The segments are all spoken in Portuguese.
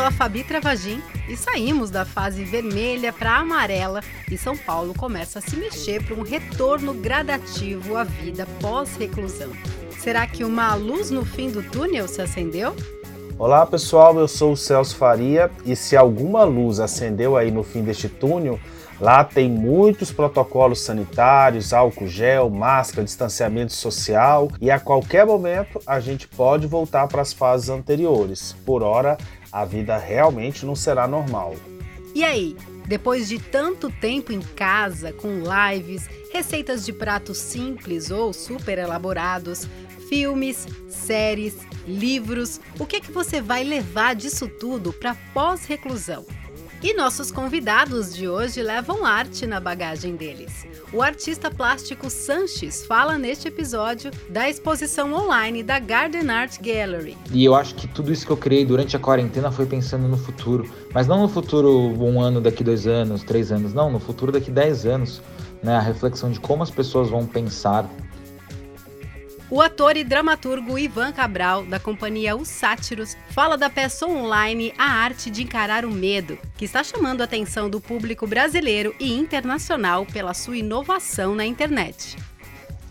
sou a Fabi Travagin e saímos da fase vermelha para amarela e São Paulo começa a se mexer para um retorno gradativo à vida pós-reclusão. Será que uma luz no fim do túnel se acendeu? Olá pessoal, eu sou o Celso Faria e se alguma luz acendeu aí no fim deste túnel, lá tem muitos protocolos sanitários, álcool gel, máscara, distanciamento social e a qualquer momento a gente pode voltar para as fases anteriores. Por hora, a vida realmente não será normal. E aí, depois de tanto tempo em casa, com lives, receitas de pratos simples ou super elaborados, filmes, séries, livros, o que é que você vai levar disso tudo para pós-reclusão? E nossos convidados de hoje levam arte na bagagem deles. O artista plástico Sanches fala neste episódio da exposição online da Garden Art Gallery. E eu acho que tudo isso que eu criei durante a quarentena foi pensando no futuro. Mas não no futuro um ano daqui dois anos, três anos, não, no futuro daqui dez anos. Né? A reflexão de como as pessoas vão pensar o ator e dramaturgo Ivan Cabral, da companhia Os Sátiros, fala da peça online A Arte de Encarar o Medo, que está chamando a atenção do público brasileiro e internacional pela sua inovação na internet.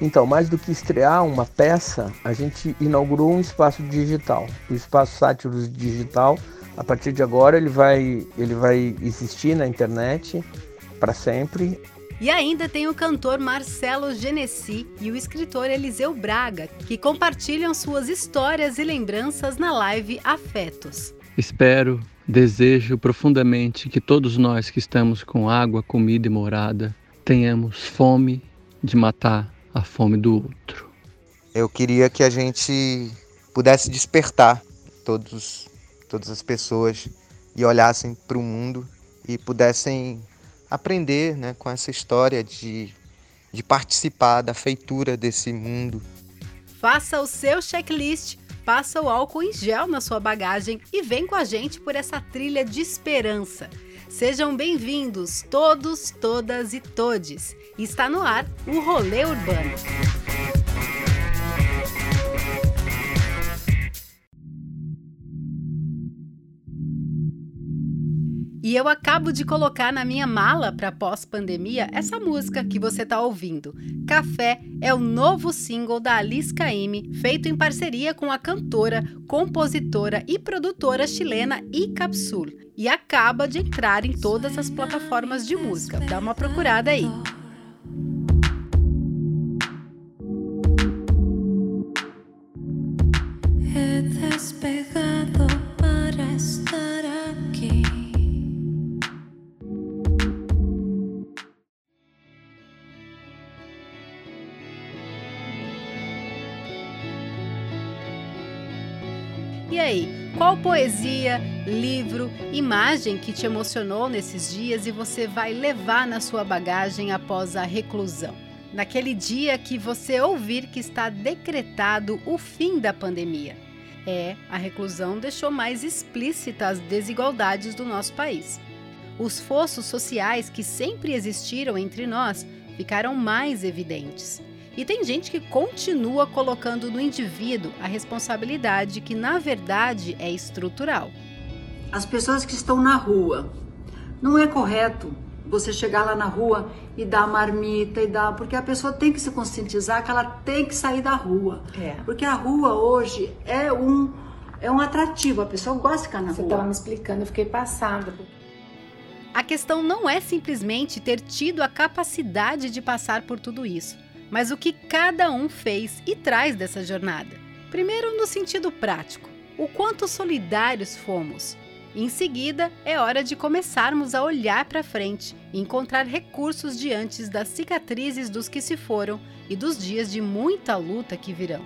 Então, mais do que estrear uma peça, a gente inaugurou um espaço digital, o Espaço Sátiros Digital. A partir de agora, ele vai, ele vai existir na internet para sempre. E ainda tem o cantor Marcelo Genesi e o escritor Eliseu Braga, que compartilham suas histórias e lembranças na live Afetos. Espero, desejo profundamente que todos nós que estamos com água, comida e morada tenhamos fome de matar a fome do outro. Eu queria que a gente pudesse despertar todos, todas as pessoas e olhassem para o mundo e pudessem aprender né, com essa história de, de participar da feitura desse mundo. Faça o seu checklist, passa o álcool em gel na sua bagagem e vem com a gente por essa trilha de esperança. Sejam bem-vindos, todos, todas e todes. Está no ar o Rolê Urbano. E eu acabo de colocar na minha mala para pós-pandemia essa música que você está ouvindo. Café é o novo single da Alice Caymmi, feito em parceria com a cantora, compositora e produtora chilena Icapsul. E acaba de entrar em todas as plataformas de música. Dá uma procurada aí. E aí, qual poesia, livro, imagem que te emocionou nesses dias e você vai levar na sua bagagem após a reclusão? Naquele dia que você ouvir que está decretado o fim da pandemia. É, a reclusão deixou mais explícitas as desigualdades do nosso país. Os fossos sociais que sempre existiram entre nós ficaram mais evidentes. E tem gente que continua colocando no indivíduo a responsabilidade que, na verdade, é estrutural. As pessoas que estão na rua, não é correto você chegar lá na rua e dar marmita e dar. Porque a pessoa tem que se conscientizar que ela tem que sair da rua. É. Porque a rua hoje é um, é um atrativo, a pessoa gosta de ficar na você rua. Você estava me explicando, eu fiquei passada. A questão não é simplesmente ter tido a capacidade de passar por tudo isso mas o que cada um fez e traz dessa jornada. Primeiro, no sentido prático, o quanto solidários fomos. Em seguida, é hora de começarmos a olhar para frente e encontrar recursos diante das cicatrizes dos que se foram e dos dias de muita luta que virão.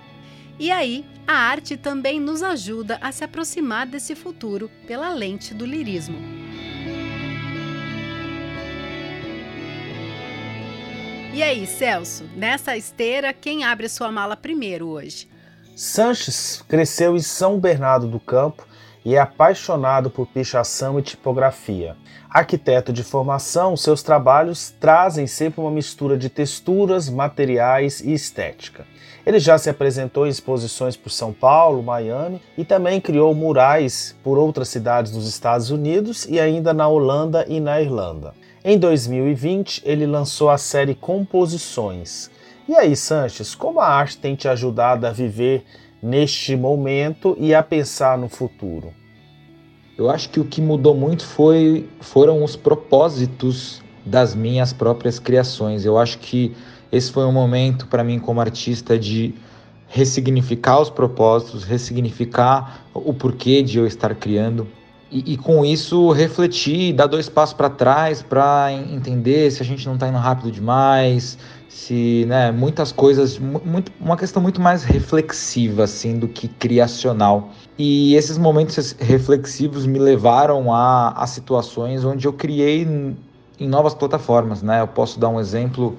E aí, a arte também nos ajuda a se aproximar desse futuro pela lente do lirismo. E aí, Celso, nessa esteira, quem abre sua mala primeiro hoje? Sanches cresceu em São Bernardo do Campo e é apaixonado por pichação e tipografia. Arquiteto de formação, seus trabalhos trazem sempre uma mistura de texturas, materiais e estética. Ele já se apresentou em exposições por São Paulo, Miami e também criou murais por outras cidades dos Estados Unidos e ainda na Holanda e na Irlanda. Em 2020, ele lançou a série Composições. E aí, Sanches, como a arte tem te ajudado a viver neste momento e a pensar no futuro? Eu acho que o que mudou muito foi, foram os propósitos das minhas próprias criações. Eu acho que esse foi um momento para mim como artista de ressignificar os propósitos, ressignificar o porquê de eu estar criando. E, e com isso refletir, dar dois passos para trás para entender se a gente não está indo rápido demais, se né, muitas coisas, muito, uma questão muito mais reflexiva assim do que criacional. E esses momentos reflexivos me levaram a, a situações onde eu criei em novas plataformas. Né? Eu posso dar um exemplo,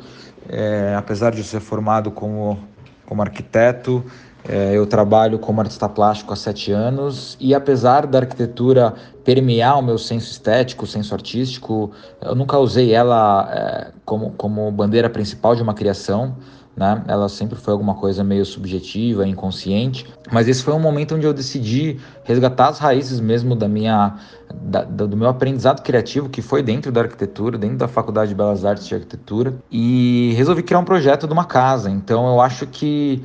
é, apesar de ser formado como, como arquiteto, eu trabalho como artista plástico há sete anos e apesar da arquitetura permear o meu senso estético, senso artístico, eu nunca usei ela é, como, como bandeira principal de uma criação. Né? Ela sempre foi alguma coisa meio subjetiva, inconsciente. Mas esse foi um momento onde eu decidi resgatar as raízes mesmo da minha, da, do meu aprendizado criativo, que foi dentro da arquitetura, dentro da Faculdade de Belas Artes de Arquitetura, e resolvi criar um projeto de uma casa. Então eu acho que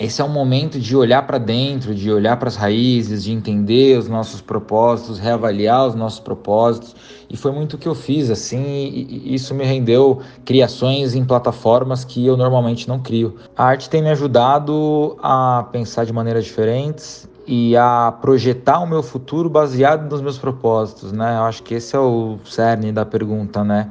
esse é um momento de olhar para dentro, de olhar para as raízes, de entender os nossos propósitos, reavaliar os nossos propósitos. E foi muito o que eu fiz, assim, e isso me rendeu criações em plataformas que eu normalmente não crio. A arte tem me ajudado a pensar de maneiras diferentes e a projetar o meu futuro baseado nos meus propósitos, né? Eu acho que esse é o cerne da pergunta, né?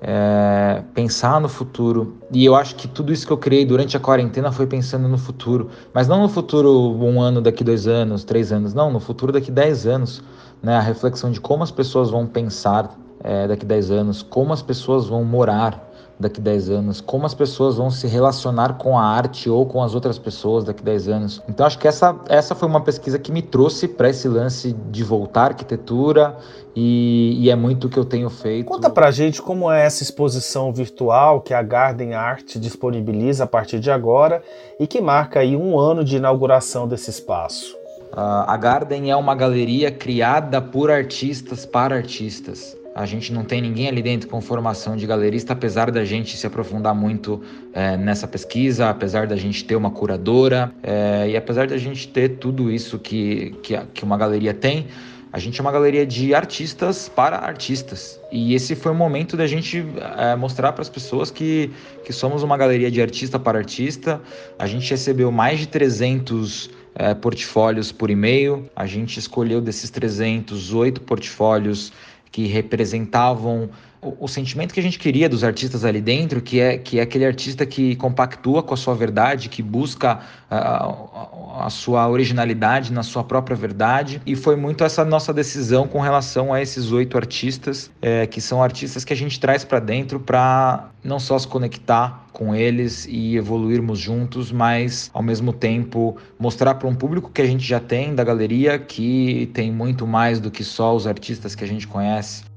É, pensar no futuro. E eu acho que tudo isso que eu criei durante a quarentena foi pensando no futuro. Mas não no futuro um ano daqui dois anos, três anos. Não, no futuro daqui dez anos. Né? A reflexão de como as pessoas vão pensar é, daqui dez anos, como as pessoas vão morar daqui 10 anos, como as pessoas vão se relacionar com a arte ou com as outras pessoas daqui 10 anos. Então acho que essa, essa foi uma pesquisa que me trouxe para esse lance de voltar à arquitetura e, e, é muito o que eu tenho feito. Conta pra gente como é essa exposição virtual que a Garden Art disponibiliza a partir de agora e que marca aí um ano de inauguração desse espaço. Uh, a Garden é uma galeria criada por artistas para artistas. A gente não tem ninguém ali dentro com formação de galerista, apesar da gente se aprofundar muito é, nessa pesquisa, apesar da gente ter uma curadora é, e apesar da gente ter tudo isso que, que, que uma galeria tem. A gente é uma galeria de artistas para artistas. E esse foi o momento da gente é, mostrar para as pessoas que, que somos uma galeria de artista para artista. A gente recebeu mais de 300 é, portfólios por e-mail. A gente escolheu desses 300, oito portfólios que representavam o, o, sentimento que a gente queria dos artistas ali dentro, que é, que é aquele artista que compactua com a sua verdade, que busca a, a, a, sua originalidade na sua própria verdade. E foi muito essa nossa decisão com relação a esses oito artistas, é, que são artistas que a gente traz para dentro para não só se conectar com eles e evoluirmos juntos, mas ao mesmo tempo mostrar para um público que a gente já tem da galeria que tem muito mais do que só os artistas que a gente conhece.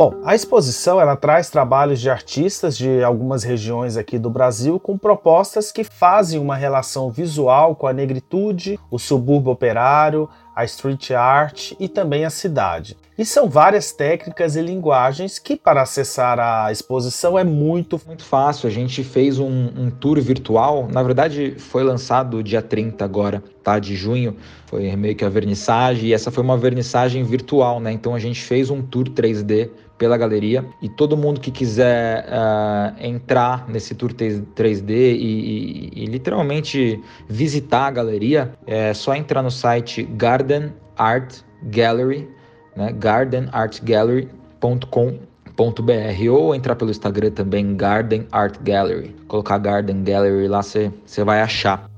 Bom, a exposição ela traz trabalhos de artistas de algumas regiões aqui do Brasil com propostas que fazem uma relação visual com a negritude, o subúrbio operário, a street art e também a cidade. E são várias técnicas e linguagens que, para acessar a exposição, é muito, muito fácil. A gente fez um, um tour virtual, na verdade, foi lançado dia 30 agora, tá? De junho. Foi meio que a vernissagem, e essa foi uma vernissagem virtual, né? Então a gente fez um tour 3D pela galeria e todo mundo que quiser uh, entrar nesse tour 3D e, e, e, literalmente visitar a galeria, é só entrar no site Garden Art Gallery, né? gardenartgallery.com.br ou entrar pelo Instagram também Garden Art Gallery. Colocar Garden Gallery lá você vai achar.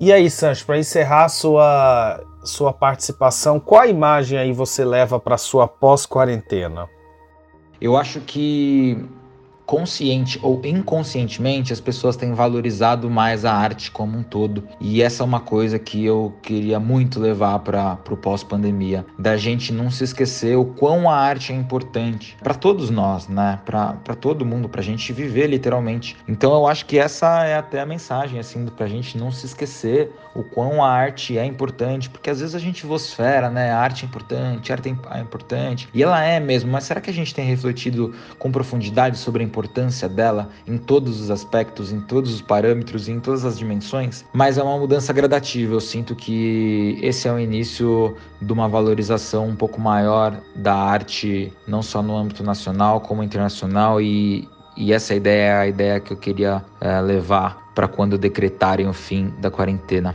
E aí, Sancho, para encerrar sua sua participação, qual imagem aí você leva para sua pós-quarentena? Eu acho que consciente ou inconscientemente, as pessoas têm valorizado mais a arte como um todo. E essa é uma coisa que eu queria muito levar para o pós-pandemia, da gente não se esquecer o quão a arte é importante para todos nós, né? Para todo mundo, para a gente viver literalmente. Então eu acho que essa é até a mensagem, assim, para a gente não se esquecer o quão a arte é importante, porque às vezes a gente vocifera, né? A arte é importante, a arte é importante, e ela é mesmo, mas será que a gente tem refletido com profundidade sobre a importância? dela em todos os aspectos, em todos os parâmetros, em todas as dimensões, mas é uma mudança gradativa. Eu sinto que esse é o início de uma valorização um pouco maior da arte, não só no âmbito nacional, como internacional, e, e essa ideia é a ideia que eu queria é, levar para quando decretarem o fim da quarentena.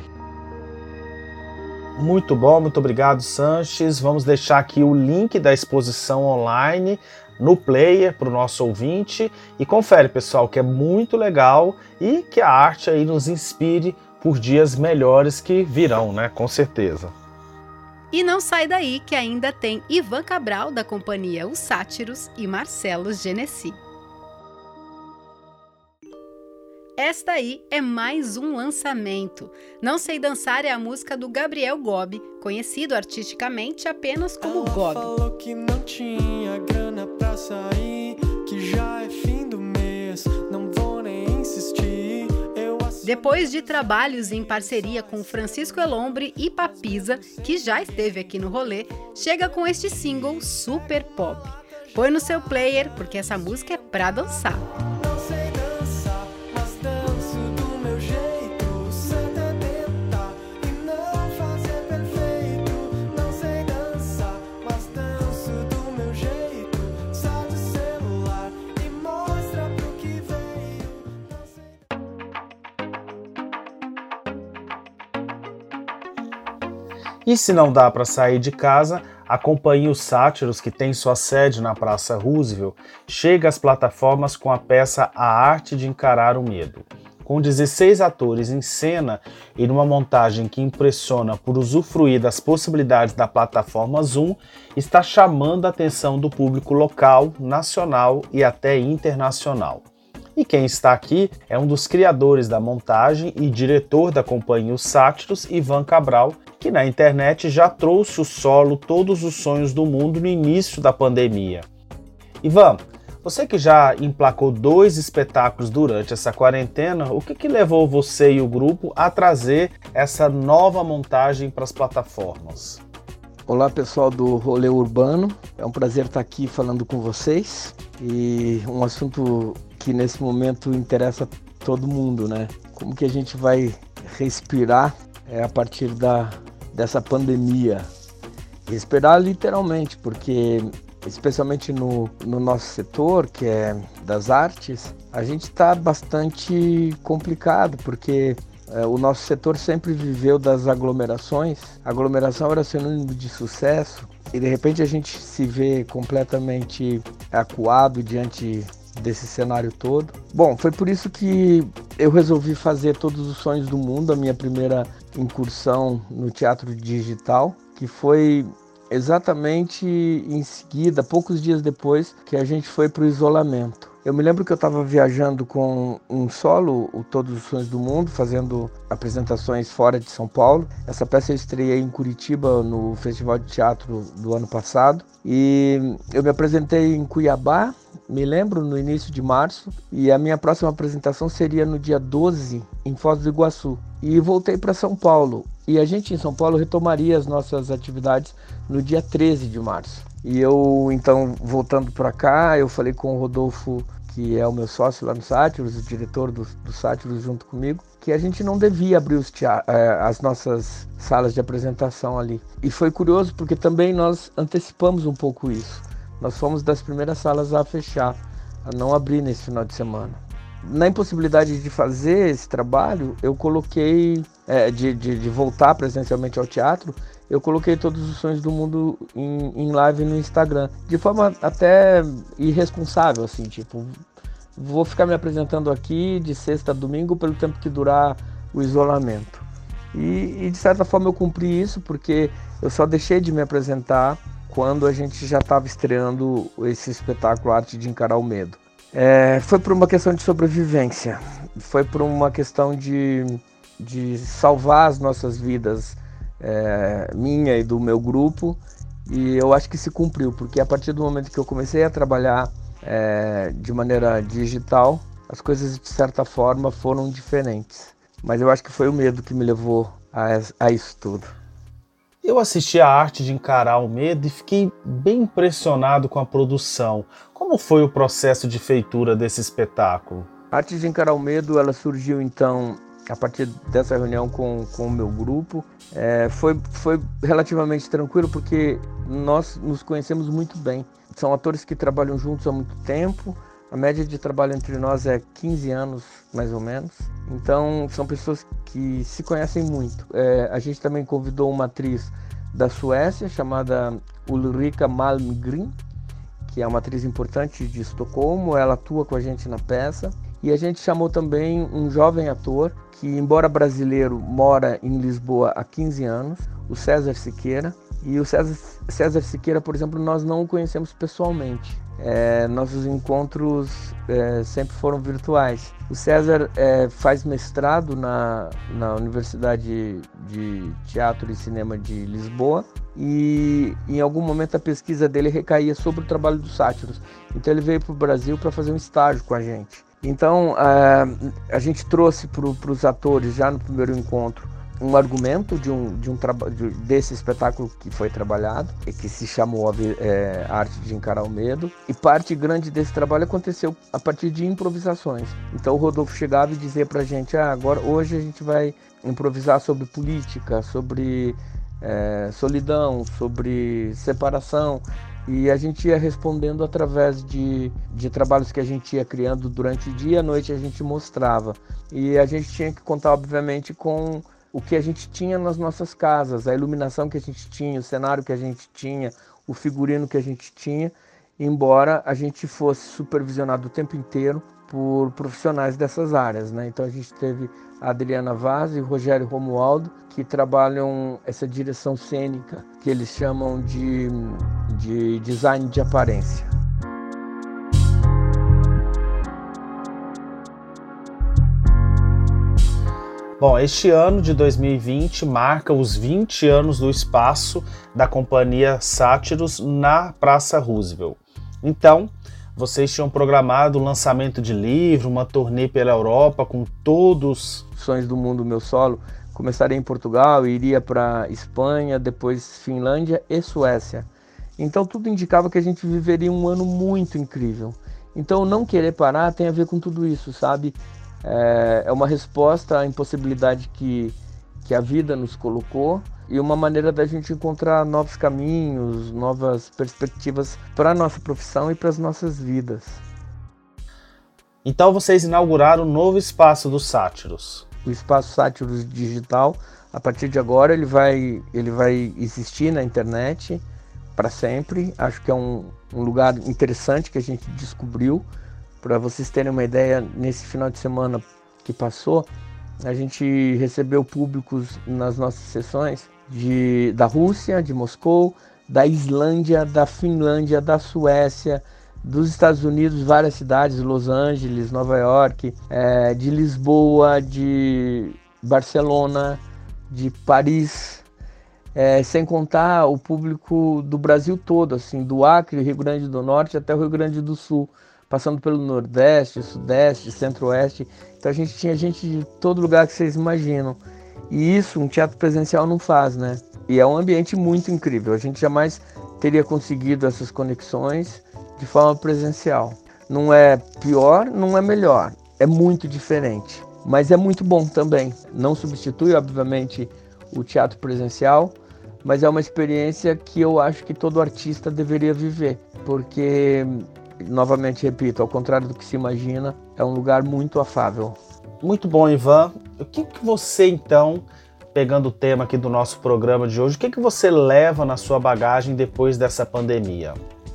Muito bom, muito obrigado, Sanches. Vamos deixar aqui o link da exposição online no player para o nosso ouvinte e confere, pessoal, que é muito legal e que a arte aí nos inspire por dias melhores que virão, né? Com certeza. E não sai daí que ainda tem Ivan Cabral da companhia Os Sátiros e Marcelo Genesi. Esta aí é mais um lançamento. Não Sei Dançar é a música do Gabriel Gobi, conhecido artisticamente apenas como Ela Gobi. Falou que não tinha grana pra sair, que já é fim do mês, não vou nem insistir. Depois de trabalhos em parceria com Francisco Elombre e Papisa, que já esteve aqui no rolê, chega com este single super pop. Põe no seu player, porque essa música é pra dançar. E se não dá para sair de casa, a companhia Os Sátiros, que tem sua sede na Praça Roosevelt, chega às plataformas com a peça A Arte de Encarar o Medo. Com 16 atores em cena e numa montagem que impressiona por usufruir das possibilidades da plataforma Zoom, está chamando a atenção do público local, nacional e até internacional. E quem está aqui é um dos criadores da montagem e diretor da companhia Os Sátiros, Ivan Cabral, que na internet já trouxe o solo Todos os Sonhos do Mundo no início da pandemia. Ivan, você que já emplacou dois espetáculos durante essa quarentena, o que, que levou você e o grupo a trazer essa nova montagem para as plataformas? Olá pessoal do Rolê Urbano, é um prazer estar aqui falando com vocês e um assunto que nesse momento interessa todo mundo, né? Como que a gente vai respirar é, a partir da, dessa pandemia. Respirar literalmente, porque especialmente no, no nosso setor, que é das artes, a gente está bastante complicado, porque é, o nosso setor sempre viveu das aglomerações. A aglomeração era sinônimo de sucesso e de repente a gente se vê completamente acuado diante desse cenário todo. Bom, foi por isso que eu resolvi fazer Todos os Sonhos do Mundo, a minha primeira incursão no teatro digital, que foi exatamente em seguida, poucos dias depois, que a gente foi para o isolamento. Eu me lembro que eu estava viajando com um solo, o Todos os Sonhos do Mundo, fazendo apresentações fora de São Paulo. Essa peça eu estreiei em Curitiba no Festival de Teatro do ano passado. E eu me apresentei em Cuiabá, me lembro, no início de março. E a minha próxima apresentação seria no dia 12, em Foz do Iguaçu. E voltei para São Paulo. E a gente em São Paulo retomaria as nossas atividades no dia 13 de março. E eu, então, voltando para cá, eu falei com o Rodolfo que é o meu sócio lá no Sátiros, o diretor do, do Sátiros junto comigo, que a gente não devia abrir os é, as nossas salas de apresentação ali. E foi curioso porque também nós antecipamos um pouco isso. Nós fomos das primeiras salas a fechar, a não abrir nesse final de semana. Na impossibilidade de fazer esse trabalho, eu coloquei, é, de, de, de voltar presencialmente ao teatro, eu coloquei todos os sonhos do mundo em, em, live no Instagram. De forma até irresponsável, assim, tipo, vou ficar me apresentando aqui de sexta a domingo pelo tempo que durar o isolamento. E, e de certa forma eu cumpri isso porque eu só deixei de me apresentar quando a gente já estava estreando esse espetáculo Arte de Encarar o Medo. É, foi por uma questão de sobrevivência, foi por uma questão de, de salvar as nossas vidas, é, minha e do meu grupo, e eu acho que se cumpriu, porque a partir do momento que eu comecei a trabalhar é, de maneira digital, as coisas de certa forma foram diferentes. Mas eu acho que foi o medo que me levou a, a isso tudo. Eu assisti a arte de encarar o medo e fiquei bem impressionado com a produção. Como foi o processo de feitura desse espetáculo? A arte de encarar o medo, ela surgiu então a partir dessa reunião com, com o meu grupo. É, foi, foi relativamente tranquilo porque nós nos conhecemos muito bem. São atores que trabalham juntos há muito tempo. A média de trabalho entre nós é 15 anos, mais ou menos. Então, são pessoas que se conhecem muito. É, a gente também convidou uma atriz da Suécia chamada Ulrika Malmgren, que é uma atriz importante de Estocolmo. Ela atua com a gente na peça. E a gente chamou também um jovem ator que, embora brasileiro, mora em Lisboa há 15 anos, o César Siqueira. E o César, César Siqueira, por exemplo, nós não o conhecemos pessoalmente. É, nossos encontros é, sempre foram virtuais. O César é, faz mestrado na, na Universidade de Teatro e Cinema de Lisboa e em algum momento a pesquisa dele recaía sobre o trabalho dos sátiros. Então ele veio para o Brasil para fazer um estágio com a gente. Então a, a gente trouxe para os atores já no primeiro encontro um argumento de um, de um de, desse espetáculo que foi trabalhado que se chamou a, é, Arte de Encarar o Medo e parte grande desse trabalho aconteceu a partir de improvisações. Então o Rodolfo chegava e dizia para gente ah, agora hoje a gente vai improvisar sobre política sobre é, solidão sobre separação e a gente ia respondendo através de, de trabalhos que a gente ia criando durante o dia e a noite a gente mostrava. E a gente tinha que contar obviamente com o que a gente tinha nas nossas casas, a iluminação que a gente tinha, o cenário que a gente tinha, o figurino que a gente tinha, embora a gente fosse supervisionado o tempo inteiro por profissionais dessas áreas. Né? Então a gente teve a Adriana Vaz e o Rogério Romualdo, que trabalham essa direção cênica, que eles chamam de, de design de aparência. Bom, este ano de 2020 marca os 20 anos do espaço da companhia Sátiros na Praça Roosevelt. Então, vocês tinham programado o lançamento de livro, uma turnê pela Europa com todos. Sonhos do Mundo Meu Solo. Começaria em Portugal, iria para Espanha, depois Finlândia e Suécia. Então tudo indicava que a gente viveria um ano muito incrível. Então não querer parar tem a ver com tudo isso, sabe? É, é uma resposta à impossibilidade que, que a vida nos colocou e uma maneira da gente encontrar novos caminhos, novas perspectivas para a nossa profissão e para as nossas vidas. Então vocês inauguraram um novo espaço dos Sátiros. O espaço Sátiros Digital, a partir de agora ele vai, ele vai existir na internet para sempre. Acho que é um, um lugar interessante que a gente descobriu para vocês terem uma ideia, nesse final de semana que passou, a gente recebeu públicos nas nossas sessões de, da Rússia, de Moscou, da Islândia, da Finlândia, da Suécia, dos Estados Unidos, várias cidades, Los Angeles, Nova York, é, de Lisboa, de Barcelona, de Paris, é, sem contar o público do Brasil todo, assim, do Acre, Rio Grande do Norte até o Rio Grande do Sul passando pelo Nordeste, Sudeste, Centro-Oeste. Então a gente tinha gente de todo lugar que vocês imaginam. E isso um teatro presencial não faz, né? E é um ambiente muito incrível. A gente jamais teria conseguido essas conexões de forma presencial. Não é pior, não é melhor. É muito diferente. Mas é muito bom também. Não substitui, obviamente, o teatro presencial, mas é uma experiência que eu acho que todo artista deveria viver, porque novamente repito, ao contrário do que se imagina, é um lugar muito afável. Muito bom, Ivan. O que, que você então, pegando o tema aqui do nosso programa de hoje, o que, que você leva na sua bagagem depois dessa pandemia?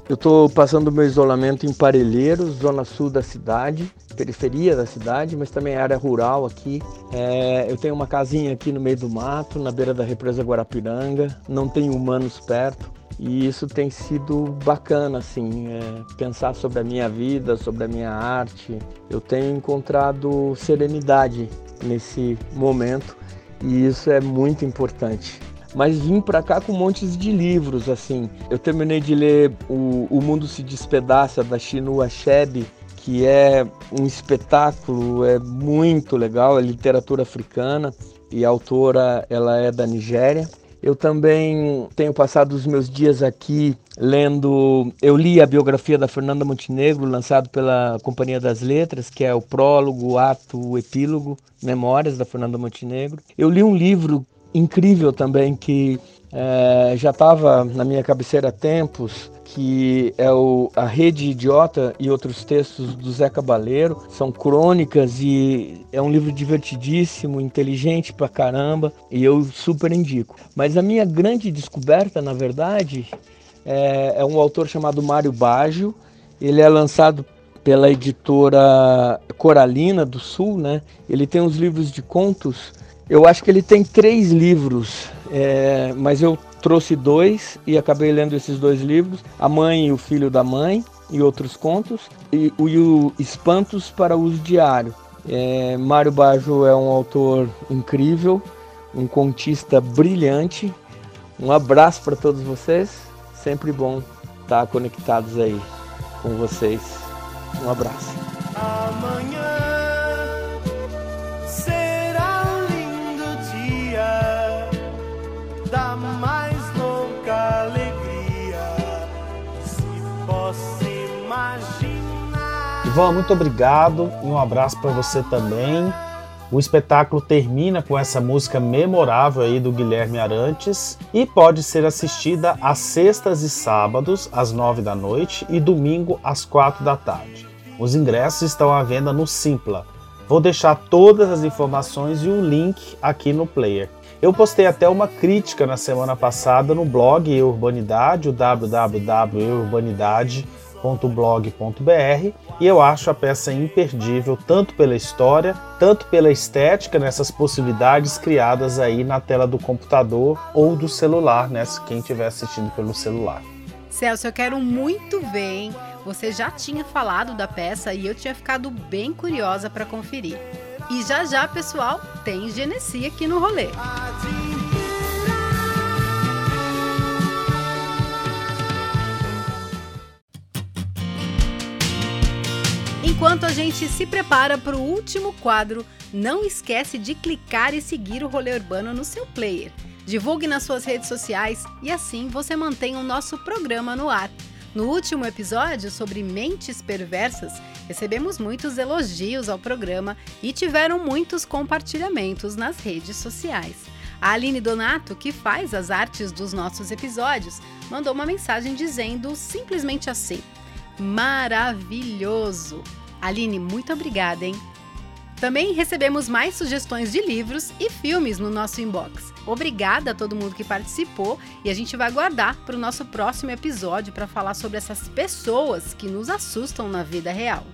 Eu estou passando o meu isolamento em Parelheiros, zona sul da cidade, periferia da cidade, mas também área rural aqui. É, eu tenho uma casinha aqui no meio do mato, na beira da represa Guarapiranga, não tenho humanos perto. E isso tem sido bacana, assim, é, pensar sobre a minha vida, sobre a minha arte. Eu tenho encontrado serenidade nesse momento e isso é muito importante. Mas vim para cá com montes de livros, assim. Eu terminei de ler o, o Mundo se Despedaça da Chinua Achebe, que é um espetáculo, é muito legal, é literatura africana e a autora ela é da Nigéria. Eu também tenho passado os meus dias aqui lendo. Eu li a biografia da Fernanda Montenegro, lançado pela Companhia das Letras, que é o prólogo, o ato, o epílogo, Memórias da Fernanda Montenegro. Eu li um livro incrível também que é, já estava na minha cabeceira há tempos, que é o A Rede Idiota e outros textos do Zé Cabaleiro. São crônicas e é um livro divertidíssimo, inteligente pra caramba e eu super indico. Mas a minha grande descoberta, na verdade, é, é um autor chamado Mário Baggio. Ele é lançado pela editora Coralina do Sul, né? Ele tem uns livros de contos. Eu acho que ele tem três livros, é, mas eu trouxe dois e acabei lendo esses dois livros: A Mãe e o Filho da Mãe e outros contos, e o Espantos para uso diário. É, Mário Bajo é um autor incrível, um contista brilhante. Um abraço para todos vocês. Sempre bom estar conectados aí com vocês. Um abraço. Amanhã. Ivan, muito obrigado e um abraço para você também. O espetáculo termina com essa música memorável aí do Guilherme Arantes e pode ser assistida às sextas e sábados às nove da noite e domingo às quatro da tarde. Os ingressos estão à venda no Simpla. Vou deixar todas as informações e o link aqui no player. Eu postei até uma crítica na semana passada no blog Urbanidade, o www.urbanidade.com blog.br e eu acho a peça imperdível tanto pela história, tanto pela estética nessas possibilidades criadas aí na tela do computador ou do celular, né, quem estiver assistindo pelo celular. Celso, eu quero muito ver, hein? Você já tinha falado da peça e eu tinha ficado bem curiosa para conferir. E já já, pessoal, tem Genesi aqui no rolê. Enquanto a gente se prepara para o último quadro, não esquece de clicar e seguir o Rolê Urbano no seu player. Divulgue nas suas redes sociais e assim você mantém o nosso programa no ar. No último episódio sobre mentes perversas, recebemos muitos elogios ao programa e tiveram muitos compartilhamentos nas redes sociais. A Aline Donato, que faz as artes dos nossos episódios, mandou uma mensagem dizendo simplesmente assim: Maravilhoso! Aline, muito obrigada, hein? Também recebemos mais sugestões de livros e filmes no nosso inbox. Obrigada a todo mundo que participou e a gente vai guardar para o nosso próximo episódio para falar sobre essas pessoas que nos assustam na vida real.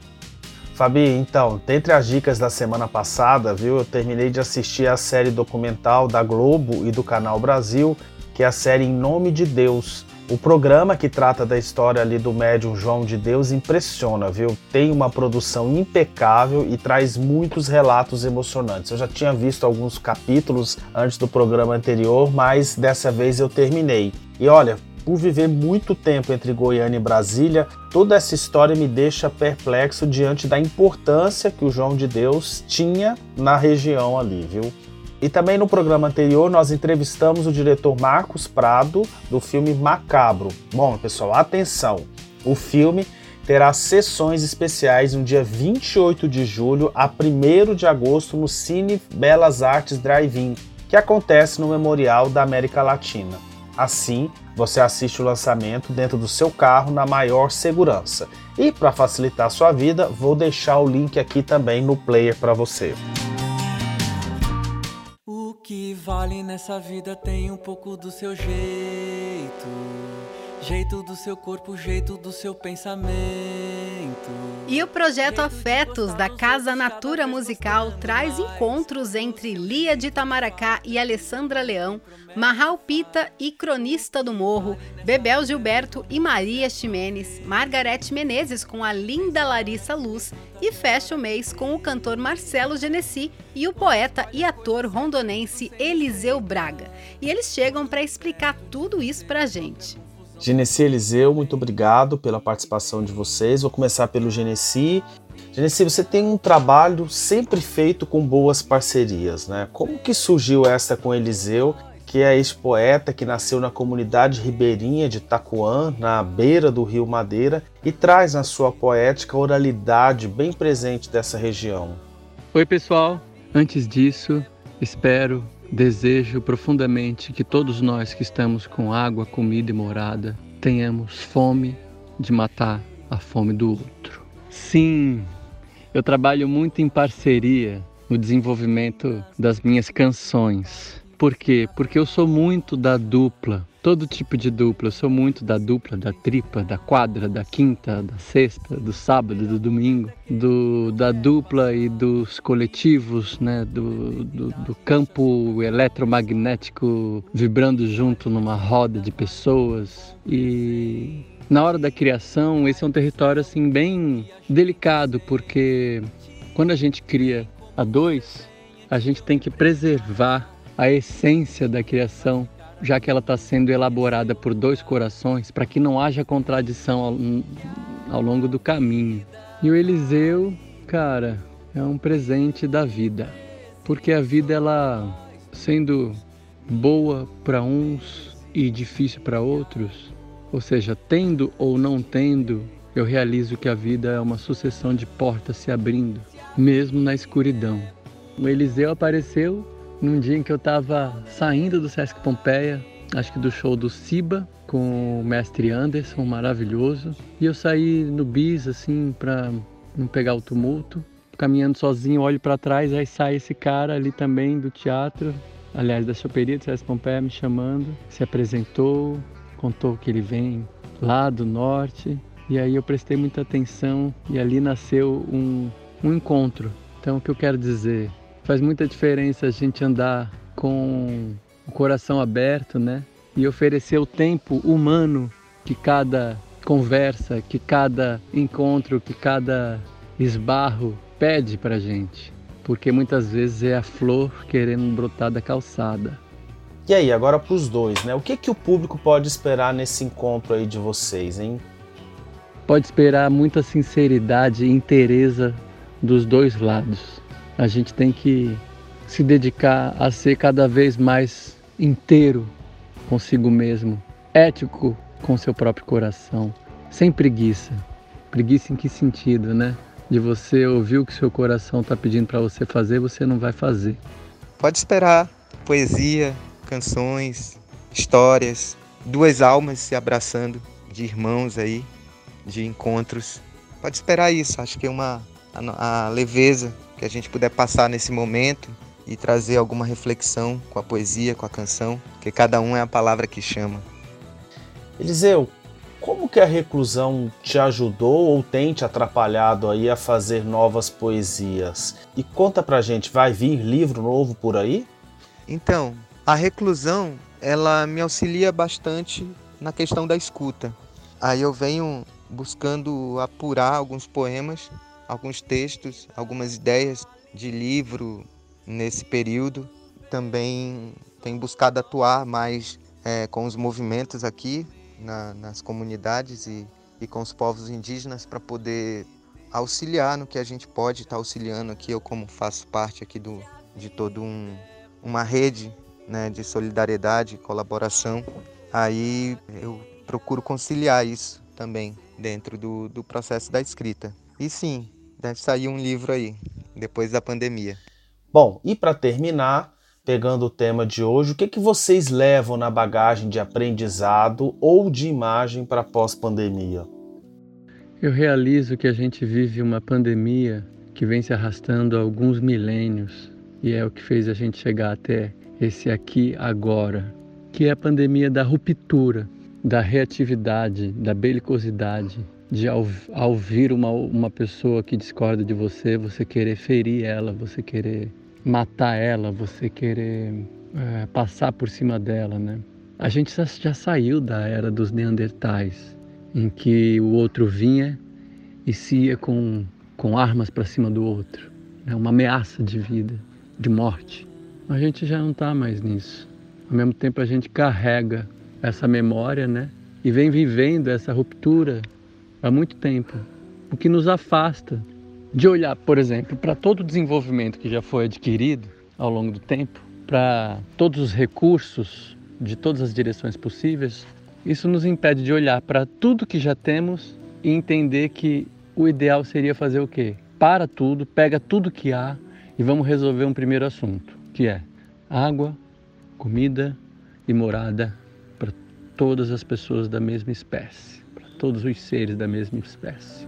Fabi, então, dentre as dicas da semana passada, viu, eu terminei de assistir a série documental da Globo e do Canal Brasil, que é a série Em Nome de Deus, o programa que trata da história ali do médium João de Deus impressiona, viu? Tem uma produção impecável e traz muitos relatos emocionantes. Eu já tinha visto alguns capítulos antes do programa anterior, mas dessa vez eu terminei. E olha, por viver muito tempo entre Goiânia e Brasília, toda essa história me deixa perplexo diante da importância que o João de Deus tinha na região ali, viu? E também no programa anterior nós entrevistamos o diretor Marcos Prado do filme Macabro. Bom, pessoal, atenção! O filme terá sessões especiais no dia 28 de julho a 1 de agosto no Cine Belas Artes Drive-In, que acontece no Memorial da América Latina. Assim, você assiste o lançamento dentro do seu carro na maior segurança. E para facilitar sua vida, vou deixar o link aqui também no player para você vale nessa vida tem um pouco do seu jeito. Jeito do seu corpo, jeito do seu pensamento. E o projeto Afetos da Casa Natura Musical traz encontros entre Lia de Itamaracá e Alessandra Leão, Marral Pita e Cronista do Morro, Bebel Gilberto e Maria Ximenes, Margarete Menezes com a linda Larissa Luz e fecha o mês com o cantor Marcelo Genesi e o poeta e ator rondonense Eliseu Braga. E eles chegam para explicar tudo isso para a gente. Genesi Eliseu, muito obrigado pela participação de vocês. Vou começar pelo Genesi. Genesi, você tem um trabalho sempre feito com boas parcerias, né? Como que surgiu essa com Eliseu, que é esse poeta que nasceu na comunidade ribeirinha de Tacuã, na beira do rio Madeira, e traz na sua poética a oralidade bem presente dessa região? Oi, pessoal. Antes disso, espero Desejo profundamente que todos nós que estamos com água, comida e morada tenhamos fome de matar a fome do outro. Sim, eu trabalho muito em parceria no desenvolvimento das minhas canções. Por quê? Porque eu sou muito da dupla todo tipo de dupla. Eu sou muito da dupla, da tripa, da quadra, da quinta, da sexta, do sábado, do domingo, do, da dupla e dos coletivos, né? Do, do, do campo eletromagnético vibrando junto numa roda de pessoas. E na hora da criação, esse é um território assim bem delicado, porque quando a gente cria a dois, a gente tem que preservar a essência da criação já que ela está sendo elaborada por dois corações, para que não haja contradição ao, ao longo do caminho. E o Eliseu, cara, é um presente da vida, porque a vida ela sendo boa para uns e difícil para outros, ou seja, tendo ou não tendo, eu realizo que a vida é uma sucessão de portas se abrindo, mesmo na escuridão. O Eliseu apareceu num dia em que eu estava saindo do Sesc Pompeia, acho que do show do Siba com o mestre Anderson, maravilhoso. E eu saí no bis assim para não pegar o tumulto, caminhando sozinho, olho para trás, aí sai esse cara ali também do teatro, aliás da choperia do Sesc Pompeia me chamando, se apresentou, contou que ele vem lá do norte. E aí eu prestei muita atenção e ali nasceu um, um encontro. Então o que eu quero dizer Faz muita diferença a gente andar com o coração aberto, né? E oferecer o tempo humano que cada conversa, que cada encontro, que cada esbarro pede pra gente. Porque muitas vezes é a flor querendo brotar da calçada. E aí, agora para os dois, né? O que, que o público pode esperar nesse encontro aí de vocês, hein? Pode esperar muita sinceridade e interesa dos dois lados a gente tem que se dedicar a ser cada vez mais inteiro consigo mesmo, ético com seu próprio coração, sem preguiça. Preguiça em que sentido, né? De você ouvir o que seu coração está pedindo para você fazer, você não vai fazer. Pode esperar poesia, canções, histórias, duas almas se abraçando, de irmãos aí, de encontros. Pode esperar isso, acho que é uma a, a leveza que a gente puder passar nesse momento e trazer alguma reflexão com a poesia, com a canção, que cada um é a palavra que chama. Eliseu, como que a reclusão te ajudou ou tem te atrapalhado aí a fazer novas poesias? E conta pra gente, vai vir livro novo por aí? Então, a reclusão, ela me auxilia bastante na questão da escuta. Aí eu venho buscando apurar alguns poemas alguns textos, algumas ideias de livro nesse período. Também tenho buscado atuar mais é, com os movimentos aqui na, nas comunidades e, e com os povos indígenas para poder auxiliar no que a gente pode estar tá auxiliando aqui. Eu como faço parte aqui do, de toda um, uma rede né, de solidariedade colaboração, aí eu procuro conciliar isso também dentro do, do processo da escrita. E sim, Deve sair um livro aí, depois da pandemia. Bom, e para terminar, pegando o tema de hoje, o que, que vocês levam na bagagem de aprendizado ou de imagem para pós-pandemia? Eu realizo que a gente vive uma pandemia que vem se arrastando há alguns milênios e é o que fez a gente chegar até esse aqui agora, que é a pandemia da ruptura, da reatividade, da belicosidade, de ao, ao ouvir uma, uma pessoa que discorda de você, você querer ferir ela, você querer matar ela, você querer é, passar por cima dela, né? A gente já, já saiu da era dos neandertais, em que o outro vinha e se ia com, com armas para cima do outro, né? uma ameaça de vida, de morte. A gente já não está mais nisso. Ao mesmo tempo a gente carrega essa memória, né? E vem vivendo essa ruptura há muito tempo, o que nos afasta de olhar, por exemplo, para todo o desenvolvimento que já foi adquirido ao longo do tempo, para todos os recursos de todas as direções possíveis. Isso nos impede de olhar para tudo que já temos e entender que o ideal seria fazer o quê? Para tudo, pega tudo que há e vamos resolver um primeiro assunto, que é água, comida e morada para todas as pessoas da mesma espécie todos os seres da mesma espécie.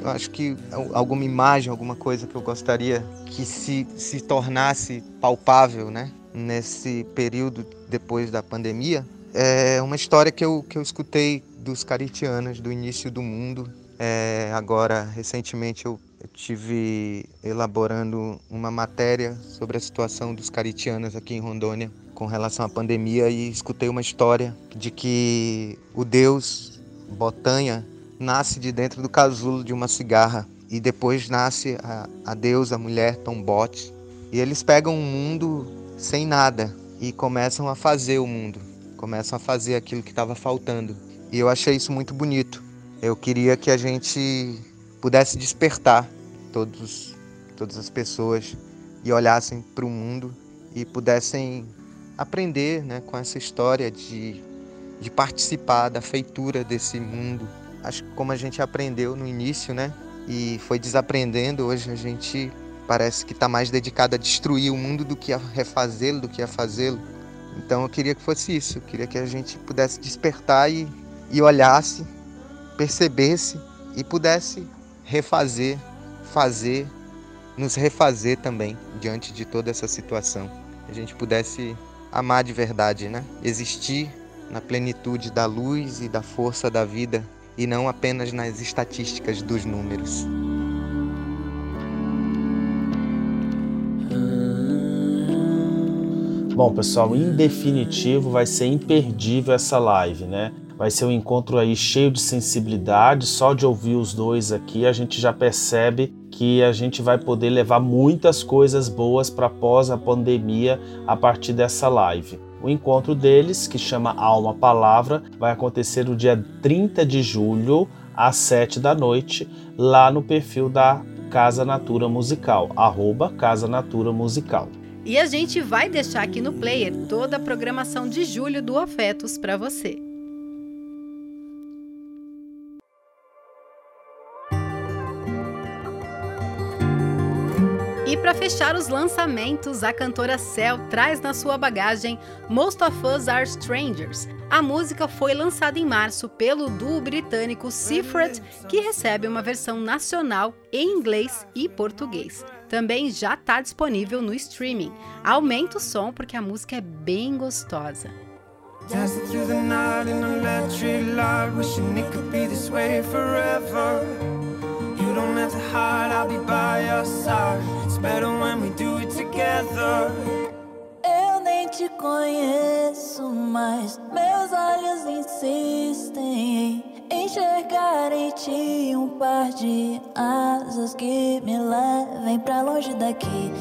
Eu acho que alguma imagem, alguma coisa que eu gostaria que se, se tornasse palpável, né? Nesse período depois da pandemia, é uma história que eu, que eu escutei dos caritianos do início do mundo. É, agora, recentemente, eu eu tive elaborando uma matéria sobre a situação dos caritianos aqui em Rondônia com relação à pandemia e escutei uma história de que o deus Botanha nasce de dentro do casulo de uma cigarra e depois nasce a, a deusa a mulher Tombote e eles pegam um mundo sem nada e começam a fazer o mundo, começam a fazer aquilo que estava faltando. E eu achei isso muito bonito. Eu queria que a gente pudesse despertar todos, todas as pessoas e olhassem para o mundo e pudessem aprender né, com essa história de, de participar da feitura desse mundo. Acho que como a gente aprendeu no início, né, e foi desaprendendo, hoje a gente parece que está mais dedicado a destruir o mundo do que a refazê-lo, do que a fazê-lo. Então eu queria que fosse isso, eu queria que a gente pudesse despertar e, e olhasse, percebesse e pudesse refazer, fazer, nos refazer também diante de toda essa situação. A gente pudesse amar de verdade, né? Existir na plenitude da luz e da força da vida e não apenas nas estatísticas dos números. Bom, pessoal, em definitivo vai ser imperdível essa live, né? Vai ser um encontro aí cheio de sensibilidade. Só de ouvir os dois aqui, a gente já percebe que a gente vai poder levar muitas coisas boas para pós a pandemia a partir dessa live. O encontro deles, que chama Alma Palavra, vai acontecer no dia 30 de julho, às 7 da noite, lá no perfil da Casa Natura Musical, arroba Casa Natura Musical. E a gente vai deixar aqui no player toda a programação de julho do Afetos para você. E para fechar os lançamentos, a cantora Cell traz na sua bagagem Most of Us Are Strangers. A música foi lançada em março pelo duo britânico Seafret, que recebe uma versão nacional em inglês e português. Também já está disponível no streaming. Aumenta o som porque a música é bem gostosa. Dancing through the night in electric light, wishing it could be this way forever. You don't have to hide, I'll be by your side. Better when we do it together. Eu nem te conheço, mas meus olhos insistem em enxergar em ti um par de asas que me levem pra longe daqui.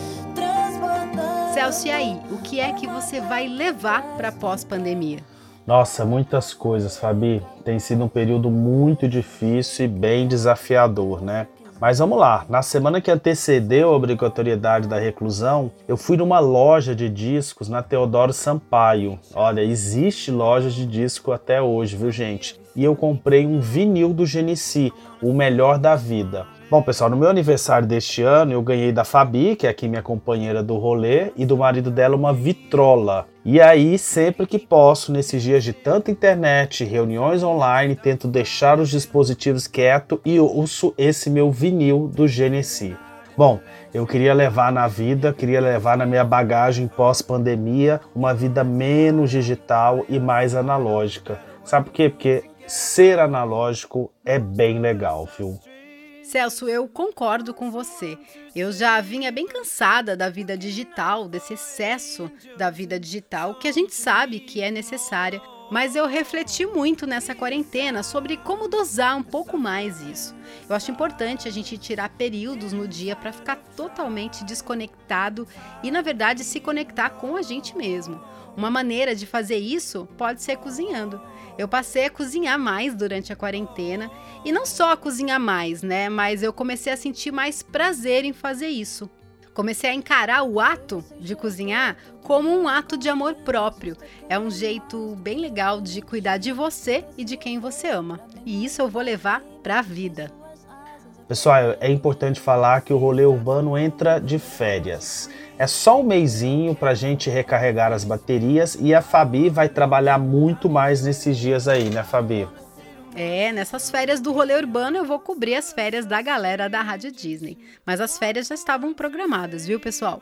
Celso, e aí? O que é que você vai levar para pós-pandemia? Nossa, muitas coisas, Fabi. Tem sido um período muito difícil e bem desafiador, né? Mas vamos lá, na semana que antecedeu a obrigatoriedade da reclusão, eu fui numa loja de discos na Teodoro Sampaio. Olha, existe loja de disco até hoje, viu gente? E eu comprei um vinil do Genesi, o melhor da vida. Bom, pessoal, no meu aniversário deste ano, eu ganhei da Fabi, que é aqui minha companheira do rolê, e do marido dela uma vitrola. E aí, sempre que posso, nesses dias de tanta internet, reuniões online, tento deixar os dispositivos quietos e ouço esse meu vinil do Genesi. Bom, eu queria levar na vida, queria levar na minha bagagem pós-pandemia uma vida menos digital e mais analógica. Sabe por quê? Porque ser analógico é bem legal, viu? Celso, eu concordo com você. Eu já vinha bem cansada da vida digital, desse excesso da vida digital, que a gente sabe que é necessária, mas eu refleti muito nessa quarentena sobre como dosar um pouco mais isso. Eu acho importante a gente tirar períodos no dia para ficar totalmente desconectado e, na verdade, se conectar com a gente mesmo. Uma maneira de fazer isso pode ser cozinhando. Eu passei a cozinhar mais durante a quarentena e não só a cozinhar mais, né? Mas eu comecei a sentir mais prazer em fazer isso. Comecei a encarar o ato de cozinhar como um ato de amor próprio. É um jeito bem legal de cuidar de você e de quem você ama. E isso eu vou levar para a vida. Pessoal, é importante falar que o rolê urbano entra de férias. É só um mêsinho para a gente recarregar as baterias e a Fabi vai trabalhar muito mais nesses dias aí, né, Fabi? É, nessas férias do rolê urbano eu vou cobrir as férias da galera da Rádio Disney. Mas as férias já estavam programadas, viu, pessoal?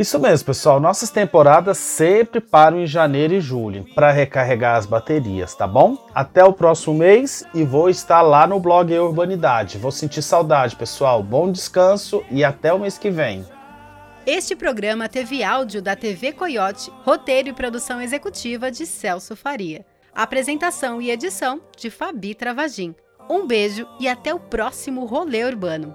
Isso mesmo, pessoal. Nossas temporadas sempre param em janeiro e julho para recarregar as baterias, tá bom? Até o próximo mês e vou estar lá no blog Urbanidade. Vou sentir saudade, pessoal. Bom descanso e até o mês que vem. Este programa teve áudio da TV Coyote, roteiro e produção executiva de Celso Faria. Apresentação e edição de Fabi Travagin. Um beijo e até o próximo rolê urbano.